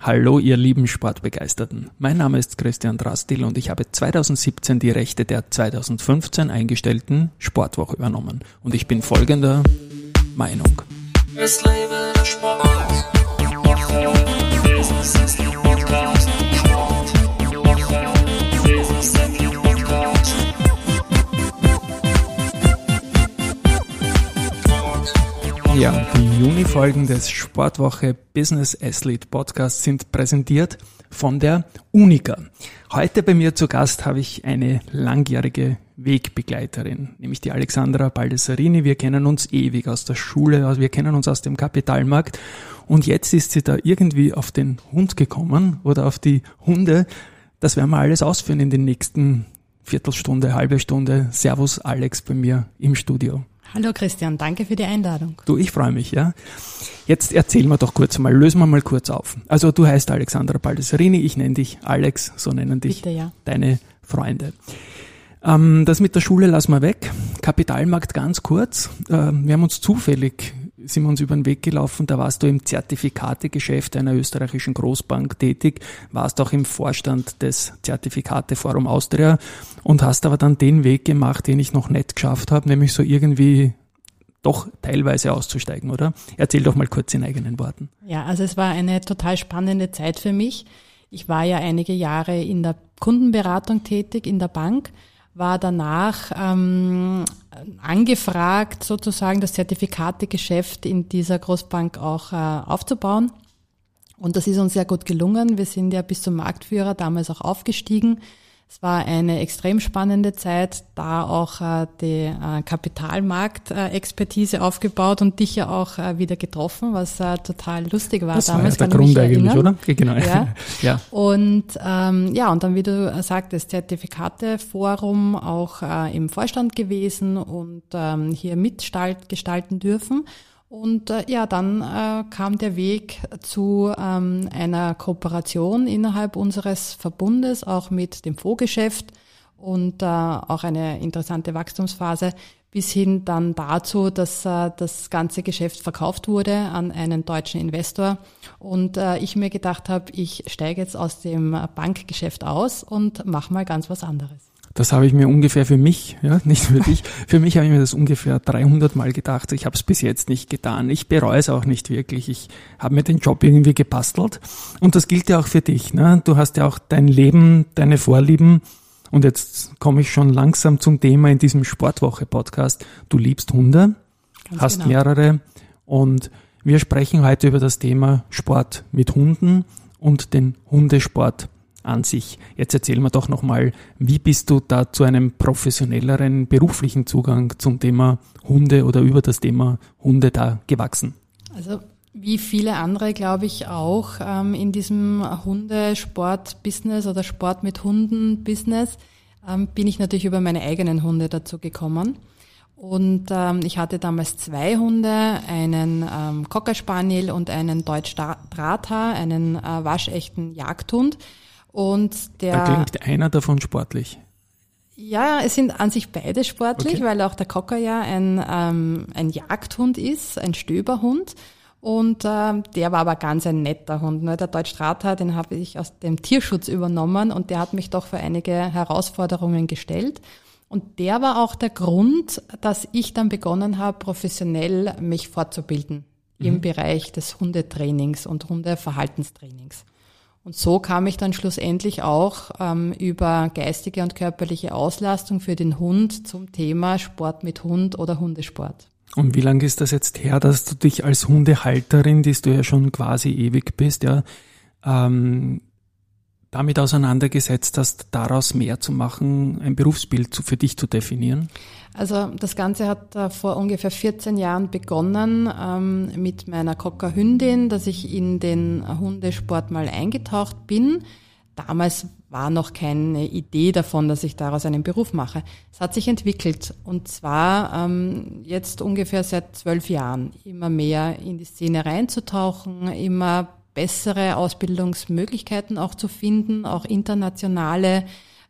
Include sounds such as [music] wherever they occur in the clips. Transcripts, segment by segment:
Hallo, ihr lieben Sportbegeisterten. Mein Name ist Christian Drastil und ich habe 2017 die Rechte der 2015 eingestellten Sportwoche übernommen. Und ich bin folgender Meinung. Es lebe der Sport. Ja, die Juni-Folgen des Sportwoche Business Athlete Podcasts sind präsentiert von der Unica. Heute bei mir zu Gast habe ich eine langjährige Wegbegleiterin, nämlich die Alexandra Baldessarini. Wir kennen uns ewig aus der Schule, also wir kennen uns aus dem Kapitalmarkt und jetzt ist sie da irgendwie auf den Hund gekommen oder auf die Hunde. Das werden wir alles ausführen in den nächsten Viertelstunde, halbe Stunde. Servus Alex bei mir im Studio. Hallo Christian, danke für die Einladung. Du, ich freue mich, ja. Jetzt erzähl mir doch kurz mal, lösen wir mal kurz auf. Also du heißt Alexandra Baldessarini, ich nenne dich Alex, so nennen dich Bitte, ja. deine Freunde. Ähm, das mit der Schule lassen wir weg. Kapitalmarkt ganz kurz. Ähm, wir haben uns zufällig sind wir uns über den Weg gelaufen, da warst du im Zertifikategeschäft einer österreichischen Großbank tätig, warst auch im Vorstand des Zertifikateforum Austria und hast aber dann den Weg gemacht, den ich noch nicht geschafft habe, nämlich so irgendwie doch teilweise auszusteigen, oder? Erzähl doch mal kurz in eigenen Worten. Ja, also es war eine total spannende Zeit für mich. Ich war ja einige Jahre in der Kundenberatung tätig in der Bank war danach ähm, angefragt, sozusagen das Zertifikategeschäft in dieser Großbank auch äh, aufzubauen. Und das ist uns sehr gut gelungen. Wir sind ja bis zum Marktführer damals auch aufgestiegen. Es war eine extrem spannende Zeit, da auch äh, die äh, Kapitalmarktexpertise aufgebaut und dich ja auch äh, wieder getroffen, was äh, total lustig war das damals. War ja der Grund eigentlich, oder? Genau. Ja. [laughs] ja. Und ähm, ja, und dann, wie du sagtest, Zertifikateforum auch äh, im Vorstand gewesen und ähm, hier mitgestalten dürfen. Und äh, ja, dann äh, kam der Weg zu ähm, einer Kooperation innerhalb unseres Verbundes, auch mit dem Fondsgeschäft und äh, auch eine interessante Wachstumsphase bis hin dann dazu, dass äh, das ganze Geschäft verkauft wurde an einen deutschen Investor und äh, ich mir gedacht habe, ich steige jetzt aus dem Bankgeschäft aus und mache mal ganz was anderes. Das habe ich mir ungefähr für mich, ja, [laughs] nicht für dich, für mich habe ich mir das ungefähr 300 Mal gedacht. Ich habe es bis jetzt nicht getan. Ich bereue es auch nicht wirklich. Ich habe mir den Job irgendwie gebastelt. Und das gilt ja auch für dich. Ne? Du hast ja auch dein Leben, deine Vorlieben. Und jetzt komme ich schon langsam zum Thema in diesem Sportwoche-Podcast. Du liebst Hunde, Ganz hast genau. mehrere. Und wir sprechen heute über das Thema Sport mit Hunden und den Hundesport an sich. Jetzt erzähl mir doch nochmal, wie bist du da zu einem professionelleren beruflichen Zugang zum Thema Hunde oder über das Thema Hunde da gewachsen? Also wie viele andere, glaube ich, auch ähm, in diesem Hundesport-Business oder Sport mit Hunden-Business ähm, bin ich natürlich über meine eigenen Hunde dazu gekommen. Und ähm, ich hatte damals zwei Hunde, einen ähm, Cocker Spaniel und einen Deutsch Drata, einen äh, waschechten Jagdhund. Und der. Da klingt einer davon sportlich. Ja, es sind an sich beide sportlich, okay. weil auch der Cocker ja ein, ähm, ein Jagdhund ist, ein Stöberhund. Und ähm, der war aber ganz ein netter Hund. Ne? Der Deutsch Strata, den habe ich aus dem Tierschutz übernommen und der hat mich doch für einige Herausforderungen gestellt. Und der war auch der Grund, dass ich dann begonnen habe, professionell mich fortzubilden mhm. im Bereich des Hundetrainings und Hundeverhaltenstrainings. Und so kam ich dann schlussendlich auch ähm, über geistige und körperliche Auslastung für den Hund zum Thema Sport mit Hund oder Hundesport. Und wie lange ist das jetzt her, dass du dich als Hundehalterin, die du ja schon quasi ewig bist, ja, ähm, damit auseinandergesetzt hast, daraus mehr zu machen, ein Berufsbild für dich zu definieren? Also das Ganze hat äh, vor ungefähr 14 Jahren begonnen ähm, mit meiner Cocker Hündin, dass ich in den Hundesport mal eingetaucht bin. Damals war noch keine Idee davon, dass ich daraus einen Beruf mache. Es hat sich entwickelt und zwar ähm, jetzt ungefähr seit zwölf Jahren immer mehr in die Szene reinzutauchen, immer bessere Ausbildungsmöglichkeiten auch zu finden, auch internationale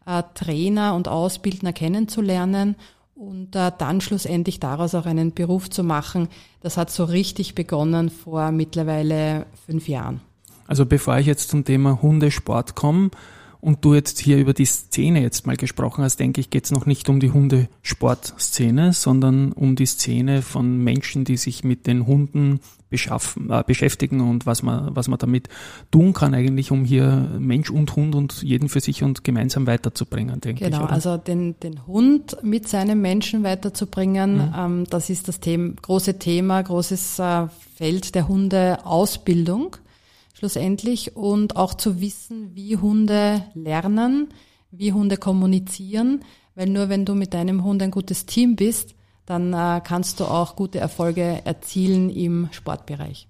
äh, Trainer und Ausbildner kennenzulernen und äh, dann schlussendlich daraus auch einen Beruf zu machen, das hat so richtig begonnen vor mittlerweile fünf Jahren. Also bevor ich jetzt zum Thema Hundesport komme, und du jetzt hier über die Szene jetzt mal gesprochen hast, denke ich, geht es noch nicht um die Hundesportszene, sondern um die Szene von Menschen, die sich mit den Hunden beschaffen, äh, beschäftigen und was man, was man damit tun kann eigentlich, um hier Mensch und Hund und jeden für sich und gemeinsam weiterzubringen, denke genau, ich. Genau, also den, den Hund mit seinem Menschen weiterzubringen, mhm. ähm, das ist das Thema, große Thema, großes äh, Feld der Hundeausbildung schlussendlich und auch zu wissen, wie Hunde lernen, wie Hunde kommunizieren, weil nur wenn du mit deinem Hund ein gutes Team bist, dann äh, kannst du auch gute Erfolge erzielen im Sportbereich.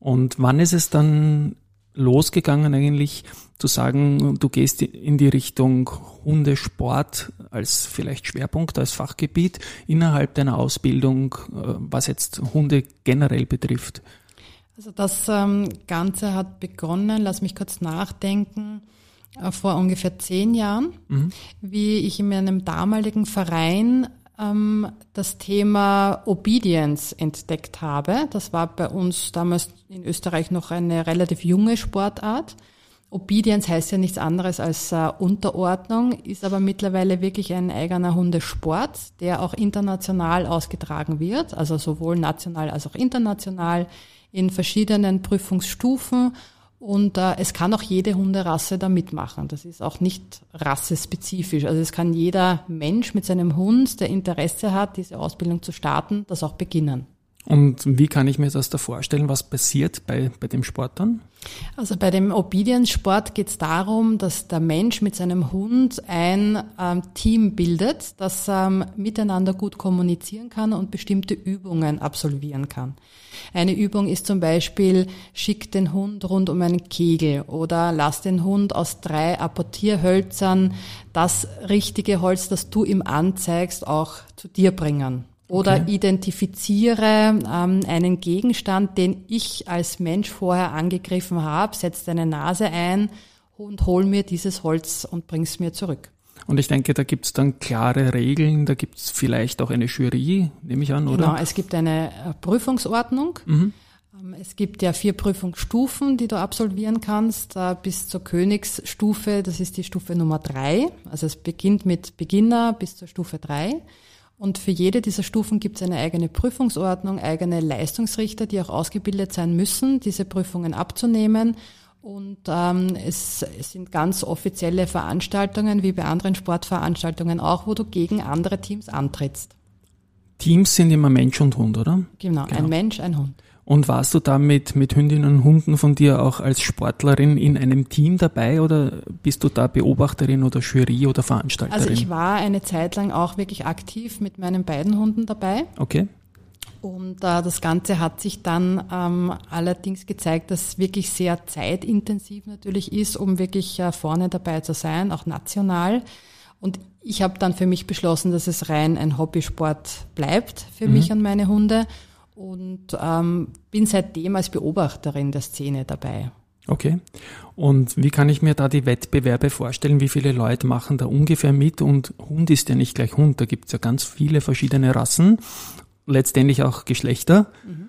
Und wann ist es dann losgegangen eigentlich zu sagen, du gehst in die Richtung Hundesport als vielleicht Schwerpunkt, als Fachgebiet innerhalb deiner Ausbildung, äh, was jetzt Hunde generell betrifft? Also das ähm, Ganze hat begonnen, lass mich kurz nachdenken, äh, vor ungefähr zehn Jahren, mhm. wie ich in meinem damaligen Verein ähm, das Thema Obedience entdeckt habe. Das war bei uns damals in Österreich noch eine relativ junge Sportart. Obedience heißt ja nichts anderes als äh, Unterordnung, ist aber mittlerweile wirklich ein eigener Hundesport, der auch international ausgetragen wird, also sowohl national als auch international in verschiedenen Prüfungsstufen und äh, es kann auch jede Hunderasse da mitmachen. Das ist auch nicht rassespezifisch. Also es kann jeder Mensch mit seinem Hund, der Interesse hat, diese Ausbildung zu starten, das auch beginnen. Und wie kann ich mir das da vorstellen? Was passiert bei, bei dem Sport dann? Also bei dem Obedience-Sport geht es darum, dass der Mensch mit seinem Hund ein ähm, Team bildet, das ähm, miteinander gut kommunizieren kann und bestimmte Übungen absolvieren kann. Eine Übung ist zum Beispiel, schick den Hund rund um einen Kegel oder lass den Hund aus drei Apportierhölzern das richtige Holz, das du ihm anzeigst, auch zu dir bringen. Oder okay. identifiziere ähm, einen Gegenstand, den ich als Mensch vorher angegriffen habe, setz deine Nase ein und hol mir dieses Holz und bring's mir zurück. Und ich denke, da gibt's dann klare Regeln, da gibt's vielleicht auch eine Jury, nehme ich an, oder? Genau, es gibt eine äh, Prüfungsordnung. Mhm. Ähm, es gibt ja vier Prüfungsstufen, die du absolvieren kannst, äh, bis zur Königsstufe, das ist die Stufe Nummer drei. Also es beginnt mit Beginner bis zur Stufe drei. Und für jede dieser Stufen gibt es eine eigene Prüfungsordnung, eigene Leistungsrichter, die auch ausgebildet sein müssen, diese Prüfungen abzunehmen. Und ähm, es, es sind ganz offizielle Veranstaltungen, wie bei anderen Sportveranstaltungen auch, wo du gegen andere Teams antrittst. Teams sind immer Mensch und Hund, oder? Genau, genau. ein Mensch, ein Hund. Und warst du da mit, mit Hündinnen und Hunden von dir auch als Sportlerin in einem Team dabei oder bist du da Beobachterin oder Jury oder Veranstalterin? Also ich war eine Zeit lang auch wirklich aktiv mit meinen beiden Hunden dabei. Okay. Und äh, das Ganze hat sich dann ähm, allerdings gezeigt, dass es wirklich sehr zeitintensiv natürlich ist, um wirklich äh, vorne dabei zu sein, auch national. Und ich habe dann für mich beschlossen, dass es rein ein Hobbysport bleibt für mhm. mich und meine Hunde und ähm, bin seitdem als Beobachterin der Szene dabei. Okay. Und wie kann ich mir da die Wettbewerbe vorstellen? Wie viele Leute machen da ungefähr mit? Und Hund ist ja nicht gleich Hund, da gibt es ja ganz viele verschiedene Rassen, letztendlich auch Geschlechter. Mhm.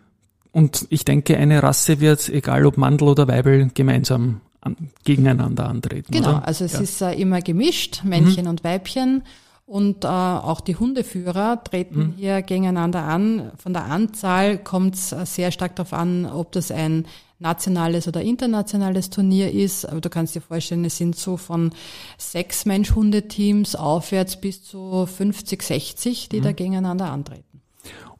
Und ich denke, eine Rasse wird, egal ob Mandel oder Weibel, gemeinsam an, gegeneinander antreten. Genau, oder? also es ja. ist äh, immer gemischt, Männchen mhm. und Weibchen. Und äh, auch die Hundeführer treten mhm. hier gegeneinander an. Von der Anzahl kommt es äh, sehr stark darauf an, ob das ein nationales oder internationales Turnier ist. Aber du kannst dir vorstellen, es sind so von sechs Mensch-Hundeteams aufwärts bis zu 50, 60, die mhm. da gegeneinander antreten.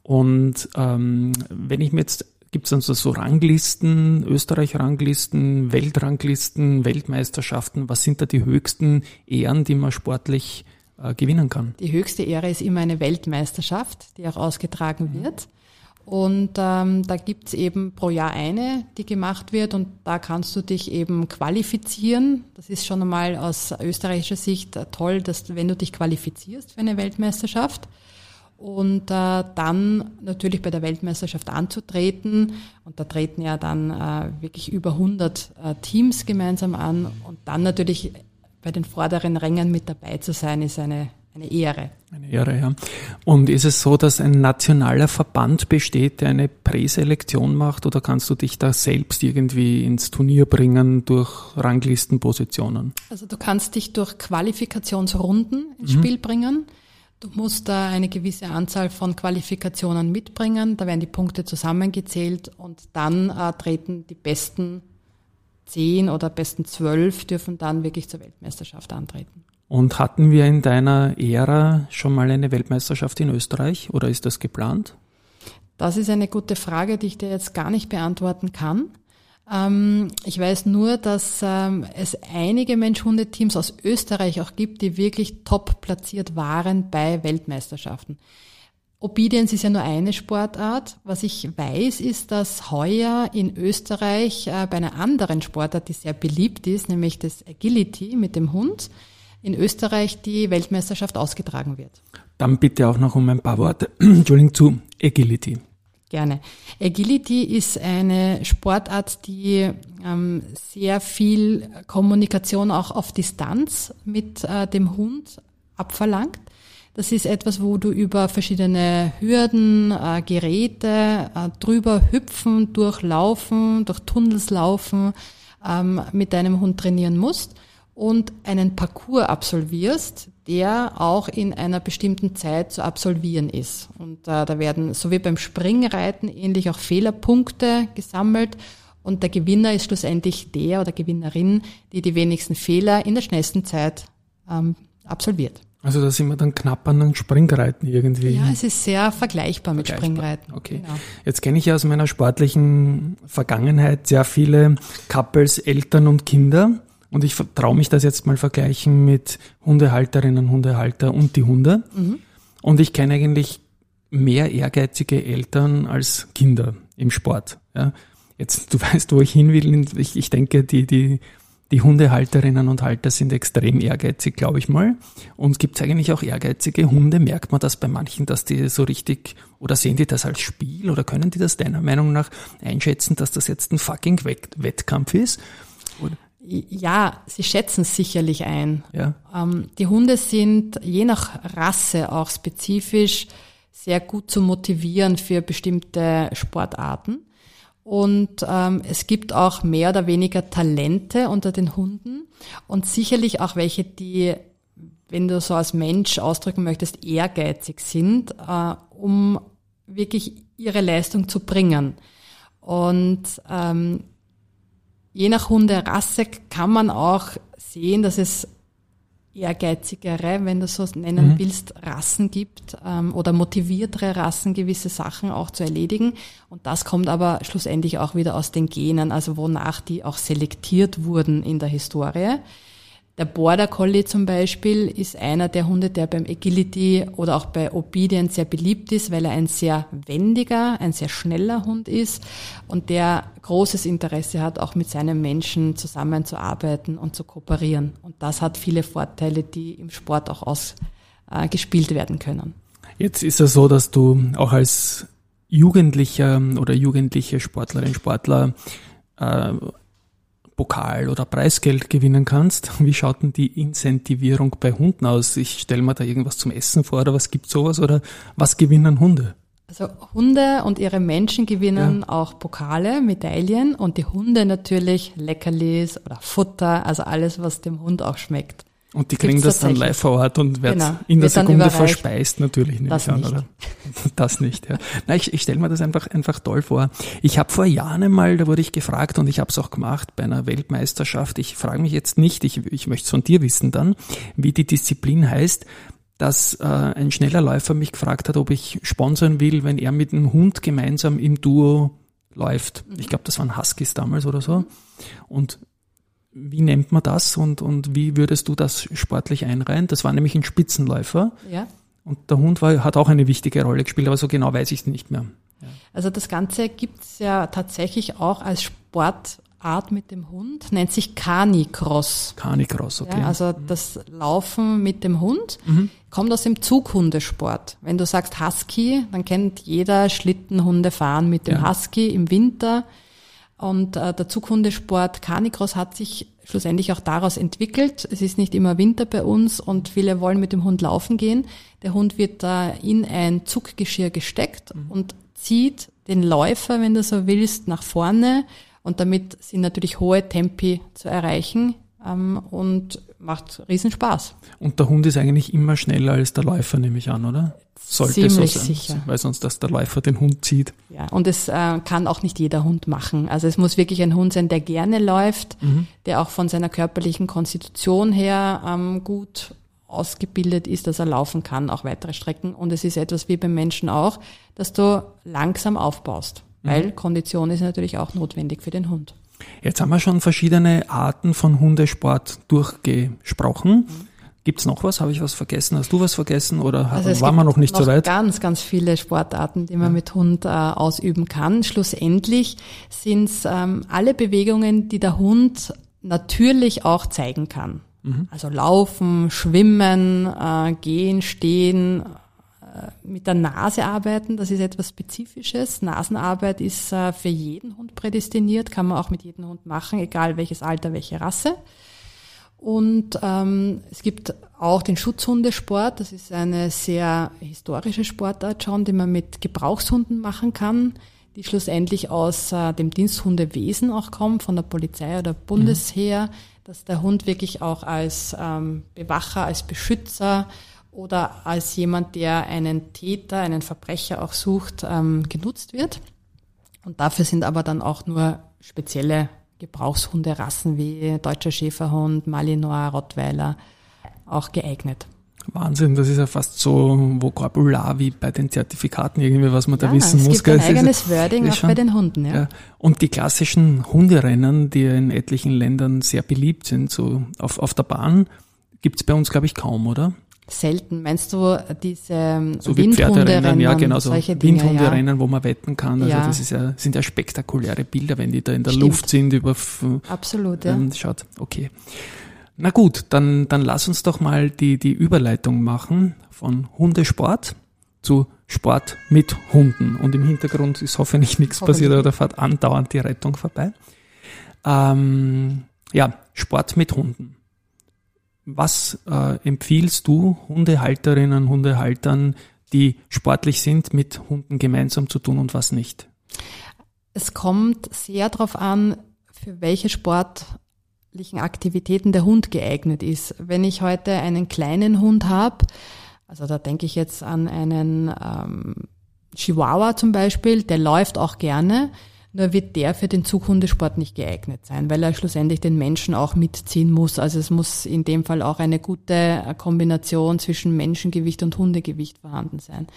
Und ähm, wenn ich mir jetzt Gibt es dann so, so Ranglisten, Österreich-Ranglisten, Weltranglisten, Weltmeisterschaften? Was sind da die höchsten Ehren, die man sportlich äh, gewinnen kann. Die höchste Ehre ist immer eine Weltmeisterschaft, die auch ausgetragen mhm. wird. Und ähm, da gibt's eben pro Jahr eine, die gemacht wird und da kannst du dich eben qualifizieren. Das ist schon einmal aus österreichischer Sicht toll, dass wenn du dich qualifizierst für eine Weltmeisterschaft und äh, dann natürlich bei der Weltmeisterschaft anzutreten. Und da treten ja dann äh, wirklich über 100 äh, Teams gemeinsam an und dann natürlich bei den vorderen Rängen mit dabei zu sein, ist eine, eine Ehre. Eine Ehre, ja. Und ist es so, dass ein nationaler Verband besteht, der eine Präselektion macht oder kannst du dich da selbst irgendwie ins Turnier bringen durch Ranglistenpositionen? Also du kannst dich durch Qualifikationsrunden ins mhm. Spiel bringen. Du musst da eine gewisse Anzahl von Qualifikationen mitbringen, da werden die Punkte zusammengezählt und dann äh, treten die besten zehn oder besten zwölf dürfen dann wirklich zur Weltmeisterschaft antreten. Und hatten wir in deiner Ära schon mal eine Weltmeisterschaft in Österreich oder ist das geplant? Das ist eine gute Frage, die ich dir jetzt gar nicht beantworten kann. Ähm, ich weiß nur, dass ähm, es einige Mensch-Hunde-Teams aus Österreich auch gibt, die wirklich top platziert waren bei Weltmeisterschaften. Obedience ist ja nur eine Sportart. Was ich weiß, ist, dass heuer in Österreich äh, bei einer anderen Sportart, die sehr beliebt ist, nämlich das Agility mit dem Hund, in Österreich die Weltmeisterschaft ausgetragen wird. Dann bitte auch noch um ein paar Worte, [clears throat] Entschuldigung, zu Agility. Gerne. Agility ist eine Sportart, die ähm, sehr viel Kommunikation auch auf Distanz mit äh, dem Hund abverlangt. Das ist etwas, wo du über verschiedene Hürden, äh, Geräte äh, drüber hüpfen, durchlaufen, durch Tunnels laufen, ähm, mit deinem Hund trainieren musst und einen Parcours absolvierst, der auch in einer bestimmten Zeit zu absolvieren ist. Und äh, da werden, so wie beim Springreiten, ähnlich auch Fehlerpunkte gesammelt. Und der Gewinner ist schlussendlich der oder Gewinnerin, die die wenigsten Fehler in der schnellsten Zeit ähm, absolviert. Also da sind wir dann knapp an den Springreiten irgendwie. Ja, es ist sehr vergleichbar mit vergleichbar. Springreiten. Okay. Genau. Jetzt kenne ich ja aus meiner sportlichen Vergangenheit sehr viele Couples, Eltern und Kinder. Und ich traue mich das jetzt mal vergleichen mit Hundehalterinnen, Hundehalter und die Hunde. Mhm. Und ich kenne eigentlich mehr ehrgeizige Eltern als Kinder im Sport. Ja. Jetzt, du [laughs] weißt, wo ich hin will. Ich, ich denke, die, die, die Hundehalterinnen und Halter sind extrem ehrgeizig, glaube ich mal. Und gibt es eigentlich auch ehrgeizige Hunde? Merkt man das bei manchen, dass die so richtig, oder sehen die das als Spiel, oder können die das deiner Meinung nach einschätzen, dass das jetzt ein fucking Wettkampf ist? Oder? Ja, sie schätzen es sicherlich ein. Ja. Ähm, die Hunde sind je nach Rasse auch spezifisch sehr gut zu motivieren für bestimmte Sportarten. Und ähm, es gibt auch mehr oder weniger Talente unter den Hunden und sicherlich auch welche, die, wenn du so als Mensch ausdrücken möchtest, ehrgeizig sind, äh, um wirklich ihre Leistung zu bringen. Und ähm, je nach Hunderasse kann man auch sehen, dass es ehrgeizigere, wenn du so nennen mhm. willst, Rassen gibt ähm, oder motiviertere Rassen, gewisse Sachen auch zu erledigen. Und das kommt aber schlussendlich auch wieder aus den Genen, also wonach die auch selektiert wurden in der Historie. Der Border Collie zum Beispiel ist einer der Hunde, der beim Agility oder auch bei Obedience sehr beliebt ist, weil er ein sehr wendiger, ein sehr schneller Hund ist und der großes Interesse hat, auch mit seinen Menschen zusammenzuarbeiten und zu kooperieren. Und das hat viele Vorteile, die im Sport auch ausgespielt äh, werden können. Jetzt ist es so, dass du auch als Jugendlicher oder jugendliche Sportlerin, Sportler äh, Pokal oder Preisgeld gewinnen kannst. [laughs] Wie schaut denn die Incentivierung bei Hunden aus? Ich stelle mir da irgendwas zum Essen vor oder was gibt sowas oder was gewinnen Hunde? Also Hunde und ihre Menschen gewinnen ja. auch Pokale, Medaillen und die Hunde natürlich Leckerlis oder Futter, also alles, was dem Hund auch schmeckt. Und die kriegen das dann live vor Ort und werden genau. in der Sekunde verspeist, natürlich nehme das ich an, nicht. oder? [laughs] Das nicht, ja. Nein, ich, ich stelle mir das einfach, einfach toll vor. Ich habe vor Jahren einmal, da wurde ich gefragt und ich habe es auch gemacht bei einer Weltmeisterschaft. Ich frage mich jetzt nicht, ich, ich möchte es von dir wissen dann, wie die Disziplin heißt, dass äh, ein schneller Läufer mich gefragt hat, ob ich sponsern will, wenn er mit einem Hund gemeinsam im Duo läuft. Ich glaube, das waren Huskies damals oder so. Und wie nennt man das und, und wie würdest du das sportlich einreihen? Das war nämlich ein Spitzenläufer. Ja. Und der Hund war, hat auch eine wichtige Rolle gespielt, aber so genau weiß ich es nicht mehr. Ja. Also das Ganze gibt es ja tatsächlich auch als Sportart mit dem Hund, nennt sich Canicross. Canicross, okay. Ja, also das Laufen mit dem Hund mhm. kommt aus dem Zughundesport. Wenn du sagst Husky, dann kennt jeder Schlittenhunde fahren mit dem ja. Husky im Winter Und äh, der Zughundesport Canicross hat sich schlussendlich auch daraus entwickelt. Es ist nicht immer Winter bei uns und viele wollen mit dem Hund laufen gehen. Der Hund wird da in ein Zuggeschirr gesteckt mhm. und zieht den Läufer, wenn du so willst, nach vorne. Und damit sind natürlich hohe Tempi zu erreichen ähm, und macht riesen Spaß. Und der Hund ist eigentlich immer schneller als der Läufer, nehme ich an, oder? Sollte Ziemlich so sein, sicher. weil sonst dass der Läufer den Hund zieht. Ja, und es äh, kann auch nicht jeder Hund machen. Also es muss wirklich ein Hund sein, der gerne läuft, mhm. der auch von seiner körperlichen Konstitution her ähm, gut ausgebildet ist, dass er laufen kann, auch weitere Strecken. Und es ist etwas wie beim Menschen auch, dass du langsam aufbaust, mhm. weil Kondition ist natürlich auch notwendig für den Hund. Jetzt haben wir schon verschiedene Arten von Hundesport durchgesprochen. Mhm. Gibt's noch was? Habe ich was vergessen? Hast du was vergessen oder also waren wir noch nicht noch so weit? Ganz, ganz viele Sportarten, die man ja. mit Hund äh, ausüben kann. Schlussendlich sind's ähm, alle Bewegungen, die der Hund natürlich auch zeigen kann. Mhm. Also laufen, schwimmen, äh, gehen, stehen, mit der Nase arbeiten, das ist etwas Spezifisches. Nasenarbeit ist äh, für jeden Hund prädestiniert, kann man auch mit jedem Hund machen, egal welches Alter, welche Rasse. Und ähm, es gibt auch den Schutzhundesport. Das ist eine sehr historische Sportart schon, die man mit Gebrauchshunden machen kann, die schlussendlich aus äh, dem Diensthundewesen auch kommen, von der Polizei oder Bundesheer, mhm. dass der Hund wirklich auch als ähm, Bewacher, als Beschützer oder als jemand, der einen Täter, einen Verbrecher auch sucht, ähm, genutzt wird. Und dafür sind aber dann auch nur spezielle Gebrauchshunderassen wie deutscher Schäferhund, Malinois, Rottweiler auch geeignet. Wahnsinn, das ist ja fast so Vokabular wie bei den Zertifikaten irgendwie, was man ja, da wissen es muss. Es gibt ein eigenes Wording auch schon, bei den Hunden, ja. ja. Und die klassischen Hunderennen, die in etlichen Ländern sehr beliebt sind, so auf, auf der Bahn, gibt's bei uns, glaube ich, kaum, oder? Selten. Meinst du diese so Windhunderennen? Ja, genau, so Windhunderennen, ja. wo man wetten kann. Also ja. das ist ja, sind ja spektakuläre Bilder, wenn die da in der Stimmt. Luft sind über Absolut, ja. Schaut, okay. Na gut, dann, dann lass uns doch mal die, die Überleitung machen von Hundesport zu Sport mit Hunden. Und im Hintergrund ist hoffentlich nichts hoffentlich. passiert, aber da fährt andauernd die Rettung vorbei. Ähm, ja, Sport mit Hunden. Was äh, empfiehlst du Hundehalterinnen, Hundehaltern, die sportlich sind, mit Hunden gemeinsam zu tun und was nicht? Es kommt sehr darauf an, für welche sportlichen Aktivitäten der Hund geeignet ist. Wenn ich heute einen kleinen Hund habe, also da denke ich jetzt an einen ähm, Chihuahua zum Beispiel, der läuft auch gerne, nur wird der für den Zughundesport nicht geeignet sein, weil er schlussendlich den Menschen auch mitziehen muss. Also es muss in dem Fall auch eine gute Kombination zwischen Menschengewicht und Hundegewicht vorhanden sein.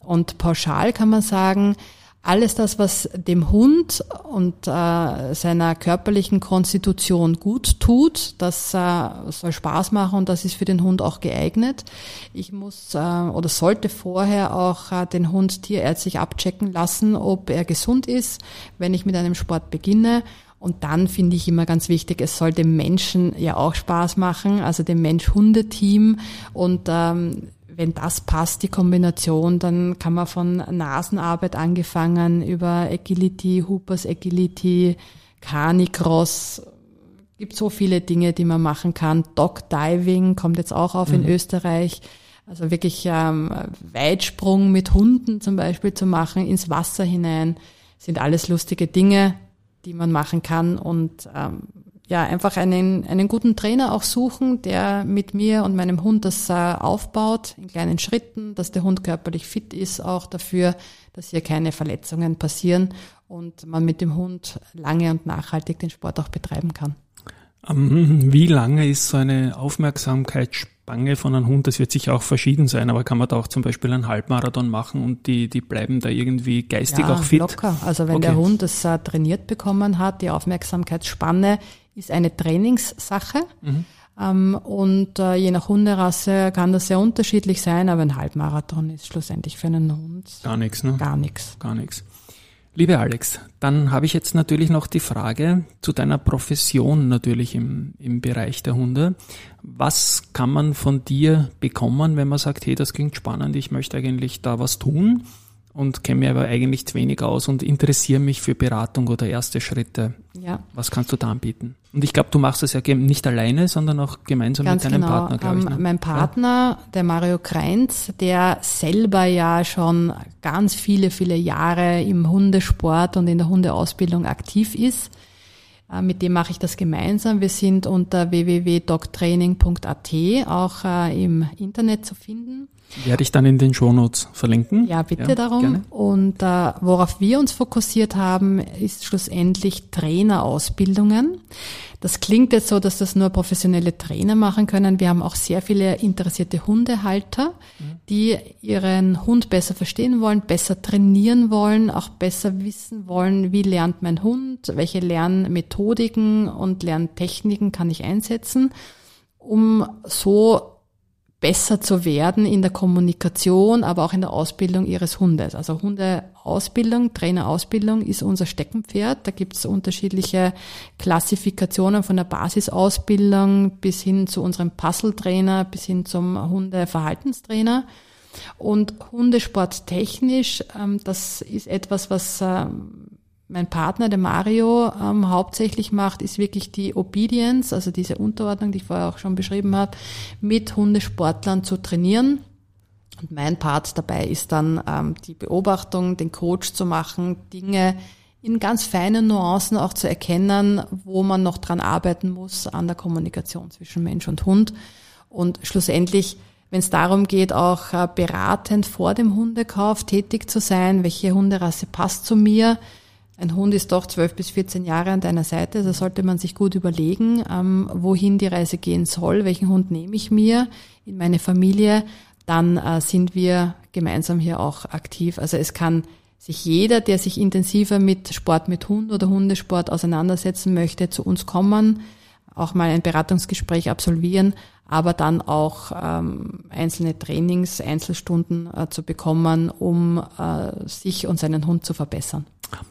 Und pauschal kann man sagen, alles das, was dem Hund und äh, seiner körperlichen Konstitution gut tut, das äh, soll Spaß machen und das ist für den Hund auch geeignet. Ich muss äh, oder sollte vorher auch äh, den Hund tierärztlich abchecken lassen, ob er gesund ist, wenn ich mit einem Sport beginne. Und dann finde ich immer ganz wichtig, es soll dem Menschen ja auch Spaß machen, also dem Mensch-Hunde-Team. Und ähm, wenn das passt, die Kombination, dann kann man von Nasenarbeit angefangen über Agility, Hoopers Agility, Canicross, gibt so viele Dinge, die man machen kann. Dog Diving kommt jetzt auch auf mhm. in Österreich. Also wirklich ähm, Weitsprung mit Hunden zum Beispiel zu machen, ins Wasser hinein, sind alles lustige Dinge, die man machen kann und ähm, ja, einfach einen, einen guten Trainer auch suchen, der mit mir und meinem Hund das äh, aufbaut in kleinen Schritten, dass der Hund körperlich fit ist, auch dafür, dass hier keine Verletzungen passieren und man mit dem Hund lange und nachhaltig den Sport auch betreiben kann. Ähm, wie lange ist so eine Aufmerksamkeitsspange von einem Hund? Das wird sicher auch verschieden sein, aber kann man da auch zum Beispiel einen Halbmarathon machen und die, die bleiben da irgendwie geistig ja, auch fit? locker. Also wenn okay. der Hund es äh, trainiert bekommen hat, die Aufmerksamkeitsspanne ist eine Trainingssache. Mhm. Ähm, und äh, je nach Hunderasse kann das sehr unterschiedlich sein, aber ein Halbmarathon ist schlussendlich für einen Hund gar nichts. Ne? Gar nichts. Gar nichts. Liebe Alex, dann habe ich jetzt natürlich noch die Frage zu deiner Profession natürlich im, im Bereich der Hunde. Was kann man von dir bekommen, wenn man sagt, hey, das klingt spannend, ich möchte eigentlich da was tun? Und kenne mich aber eigentlich zu wenig aus und interessiere mich für Beratung oder erste Schritte. Ja. Was kannst du da anbieten? Und ich glaube, du machst das ja nicht alleine, sondern auch gemeinsam Ganz mit deinem genau. Partner, glaube ähm, ich. Ne? Mein Partner, ja. der Mario Kreinz, der selber ja schon ganz viele, viele Jahre im Hundesport und in der Hundeausbildung aktiv ist, äh, mit dem mache ich das gemeinsam. Wir sind unter www.dogtraining.at auch äh, im Internet zu finden. Werde ich dann in den Shownotes verlinken. Ja, bitte ja, darum. Gerne. Und äh, worauf wir uns fokussiert haben, ist schlussendlich Trainerausbildungen. Das klingt jetzt so, dass das nur professionelle Trainer machen können. Wir haben auch sehr viele interessierte Hundehalter, mhm. die ihren Hund besser verstehen wollen, besser trainieren wollen, auch besser wissen wollen, wie lernt mein Hund, welche Lernmethodiken und Lerntechniken kann ich einsetzen, um so besser zu werden in der Kommunikation, aber auch in der Ausbildung ihres Hundes. Also Hundeausbildung, Trainerausbildung ist unser Steckenpferd. Da gibt es unterschiedliche Klassifikationen von der Basisausbildung bis hin zu unserem Puzzle-Trainer, bis hin zum Hundeverhaltenstrainer. Und Hundesport technisch, ähm, das ist etwas, was ähm, mein Partner, der Mario, ähm, hauptsächlich macht, ist wirklich die Obedience, also diese Unterordnung, die ich vorher auch schon beschrieben habe, mit Hundesportlern zu trainieren. Und mein Part dabei ist dann ähm, die Beobachtung, den Coach zu machen, Dinge in ganz feinen Nuancen auch zu erkennen, wo man noch dran arbeiten muss an der Kommunikation zwischen Mensch und Hund. Und schlussendlich, wenn es darum geht, auch äh, beratend vor dem Hundekauf tätig zu sein, welche Hunderasse passt zu mir, ein Hund ist doch 12 bis 14 Jahre an deiner Seite, also sollte man sich gut überlegen, ähm, wohin die Reise gehen soll, welchen Hund nehme ich mir in meine Familie, dann äh, sind wir gemeinsam hier auch aktiv. Also es kann sich jeder, der sich intensiver mit Sport mit Hund oder Hundesport auseinandersetzen möchte, zu uns kommen, auch mal ein Beratungsgespräch absolvieren, aber dann auch ähm, einzelne Trainings, Einzelstunden äh, zu bekommen, um äh, sich und seinen Hund zu verbessern.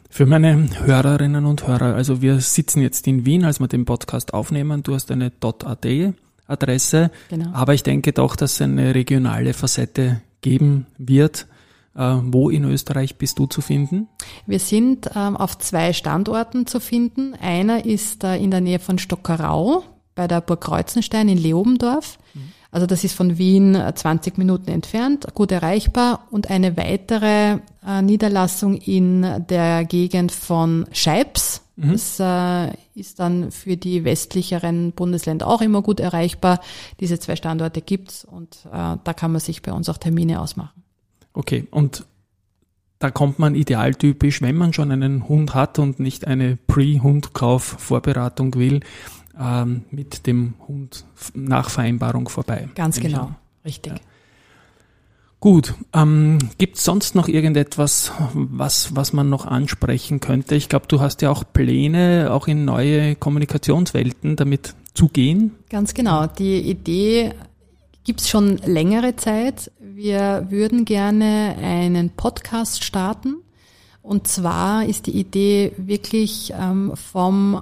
Für meine Hörerinnen und Hörer, also wir sitzen jetzt in Wien, als wir den Podcast aufnehmen. Du hast eine .at Adresse, genau. aber ich denke doch, dass es eine regionale Facette geben wird. Äh, wo in Österreich bist du zu finden? Wir sind ähm, auf zwei Standorten zu finden. Einer ist äh, in der Nähe von Stockerau bei der Burg Kreuzenstein in Leobendorf. Mhm. Also das ist von Wien 20 äh, Minuten entfernt, gut erreichbar. Und eine weitere äh, Niederlassung in der Gegend von Scheibs. Mhm. Das äh, ist dann für die westlicheren Bundesländer auch immer gut erreichbar. Diese zwei Standorte gibt's und äh, da kann man sich bei uns auch Termine ausmachen. Okay, und da kommt man idealtypisch, wenn man schon einen Hund hat und nicht eine Pre-Hundkauf-Vorberatung will, ähm, mit dem Hund nach Vereinbarung vorbei. Ganz genau, richtig. Ja. Gut, ähm, gibt es sonst noch irgendetwas, was, was man noch ansprechen könnte? Ich glaube, du hast ja auch Pläne, auch in neue Kommunikationswelten damit zu gehen. Ganz genau. Die Idee gibt es schon längere Zeit. Wir würden gerne einen Podcast starten. Und zwar ist die Idee wirklich ähm, vom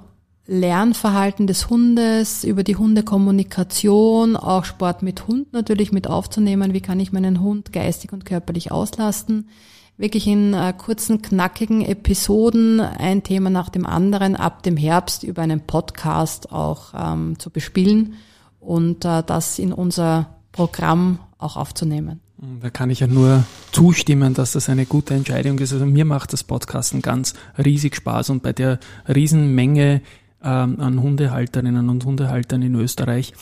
Lernverhalten des Hundes, über die Hundekommunikation, auch Sport mit Hund natürlich mit aufzunehmen. Wie kann ich meinen Hund geistig und körperlich auslasten? Wirklich in äh, kurzen, knackigen Episoden ein Thema nach dem anderen ab dem Herbst über einen Podcast auch ähm, zu bespielen und äh, das in unser Programm auch aufzunehmen. Da kann ich ja nur zustimmen, dass das eine gute Entscheidung ist. Also mir macht das Podcasten ganz riesig Spaß und bei der Riesenmenge ähm, an Hundehalterinnen und Hundehaltern in Österreich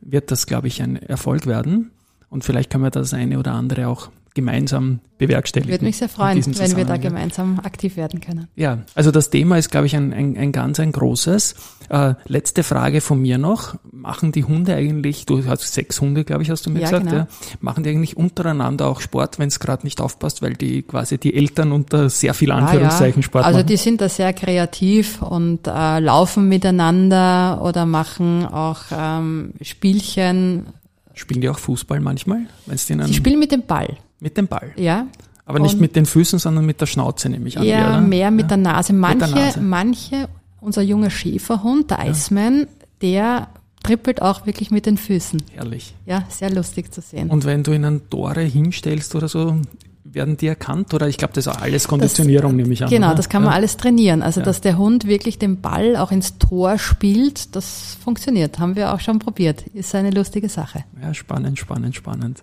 wird das, glaube ich, ein Erfolg werden. Und vielleicht können wir das eine oder andere auch gemeinsam bewerkstelligen. Würde mich sehr freuen, wenn wir da gemeinsam aktiv werden können. Ja, also das Thema ist, glaube ich, ein, ein, ein ganz ein großes. Äh, letzte Frage von mir noch. Machen die Hunde eigentlich, du hast sechs Hunde, glaube ich, hast du mir ja, gesagt, genau. ja, machen die eigentlich untereinander auch Sport, wenn es gerade nicht aufpasst, weil die quasi die Eltern unter sehr viel Anführungszeichen ah, ja. Sport also machen? Also die sind da sehr kreativ und äh, laufen miteinander oder machen auch ähm, Spielchen. Spielen die auch Fußball manchmal? Wenn's denen Sie spielen mit dem Ball. Mit dem Ball? Ja. Aber nicht mit den Füßen, sondern mit der Schnauze, nehme ich an. Ja, mehr mit ja. der Nase. Manche, der Nase. manche, unser junger Schäferhund, der ja. Iceman, der trippelt auch wirklich mit den Füßen. Herrlich. Ja, sehr lustig zu sehen. Und wenn du ihn an Tore hinstellst oder so, werden die erkannt oder ich glaube, das ist alles Konditionierung, das, nehme ich an. Genau, oder? das kann man ja. alles trainieren. Also, dass der Hund wirklich den Ball auch ins Tor spielt, das funktioniert. Haben wir auch schon probiert. Ist eine lustige Sache. Ja, spannend, spannend, spannend.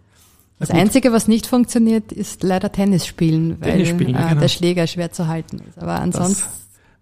Das Einzige, was nicht funktioniert, ist leider Tennis spielen, weil Tennis spielen, äh, genau. der Schläger schwer zu halten ist. Aber ansonsten.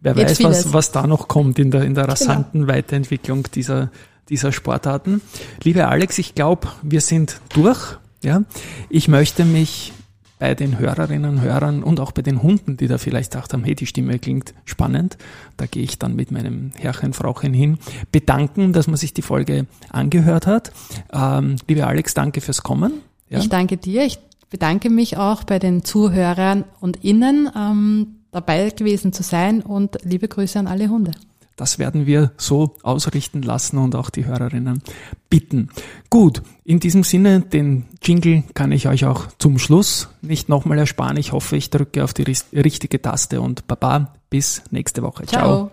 Das, wer weiß, was, was da noch kommt in der, in der genau. rasanten genau. Weiterentwicklung dieser, dieser Sportarten. Liebe Alex, ich glaube, wir sind durch. Ja, ich möchte mich bei den Hörerinnen und Hörern und auch bei den Hunden, die da vielleicht gedacht haben, hey, die Stimme klingt spannend, da gehe ich dann mit meinem Herrchen, Frauchen hin, bedanken, dass man sich die Folge angehört hat. Ähm, liebe Alex, danke fürs Kommen. Ja. Ich danke dir. Ich bedanke mich auch bei den Zuhörern und Innen, ähm, dabei gewesen zu sein und liebe Grüße an alle Hunde. Das werden wir so ausrichten lassen und auch die Hörerinnen bitten. Gut, in diesem Sinne, den Jingle kann ich euch auch zum Schluss nicht nochmal ersparen. Ich hoffe, ich drücke auf die richtige Taste und Baba, bis nächste Woche. Ciao. Ciao.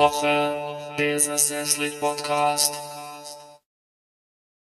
Woche, dieser Sesslich Podcast.